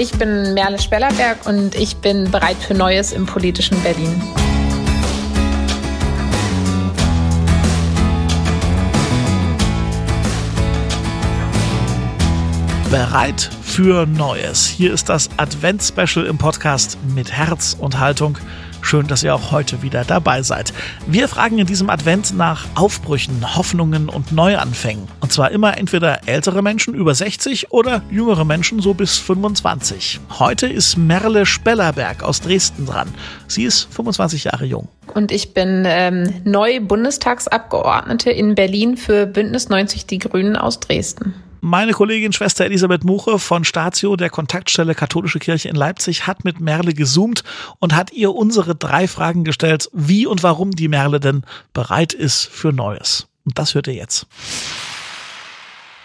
Ich bin Merle Spellerberg und ich bin bereit für Neues im politischen Berlin. Bereit für Neues. Hier ist das Advent-Special im Podcast mit Herz und Haltung. Schön, dass ihr auch heute wieder dabei seid. Wir fragen in diesem Advent nach Aufbrüchen, Hoffnungen und Neuanfängen. Und zwar immer entweder ältere Menschen über 60 oder jüngere Menschen so bis 25. Heute ist Merle Spellerberg aus Dresden dran. Sie ist 25 Jahre jung. Und ich bin ähm, neu Bundestagsabgeordnete in Berlin für Bündnis 90 Die Grünen aus Dresden. Meine Kollegin Schwester Elisabeth Muche von Statio, der Kontaktstelle Katholische Kirche in Leipzig, hat mit Merle gezoomt und hat ihr unsere drei Fragen gestellt, wie und warum die Merle denn bereit ist für Neues. Und das hört ihr jetzt.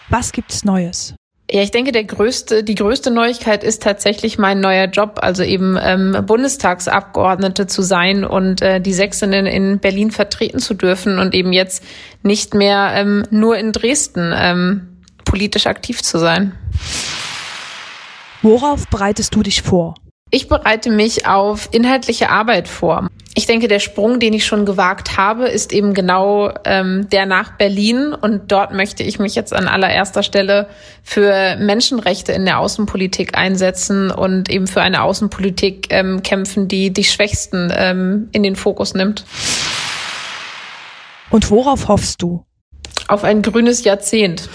Was gibt's Neues? Ja, ich denke, der größte, die größte Neuigkeit ist tatsächlich mein neuer Job, also eben ähm, Bundestagsabgeordnete zu sein und äh, die Sächsinnen in Berlin vertreten zu dürfen und eben jetzt nicht mehr ähm, nur in Dresden ähm, politisch aktiv zu sein. Worauf bereitest du dich vor? Ich bereite mich auf inhaltliche Arbeit vor. Ich denke, der Sprung, den ich schon gewagt habe, ist eben genau ähm, der nach Berlin. Und dort möchte ich mich jetzt an allererster Stelle für Menschenrechte in der Außenpolitik einsetzen und eben für eine Außenpolitik ähm, kämpfen, die die Schwächsten ähm, in den Fokus nimmt. Und worauf hoffst du? Auf ein grünes Jahrzehnt.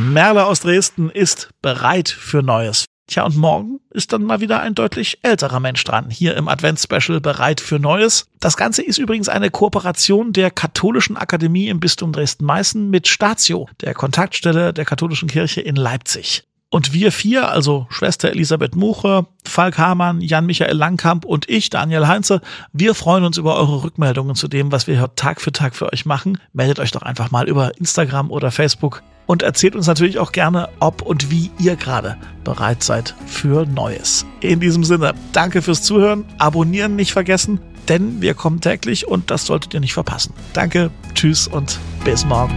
Merle aus Dresden ist bereit für Neues. Tja, und morgen ist dann mal wieder ein deutlich älterer Mensch dran, hier im Advents-Special bereit für Neues. Das Ganze ist übrigens eine Kooperation der Katholischen Akademie im Bistum Dresden-Meißen mit Statio, der Kontaktstelle der Katholischen Kirche in Leipzig. Und wir vier, also Schwester Elisabeth Muche, Falk Hamann, Jan-Michael Langkamp und ich, Daniel Heinze, wir freuen uns über eure Rückmeldungen zu dem, was wir hier Tag für Tag für euch machen. Meldet euch doch einfach mal über Instagram oder Facebook und erzählt uns natürlich auch gerne, ob und wie ihr gerade bereit seid für Neues. In diesem Sinne, danke fürs Zuhören, abonnieren nicht vergessen, denn wir kommen täglich und das solltet ihr nicht verpassen. Danke, tschüss und bis morgen.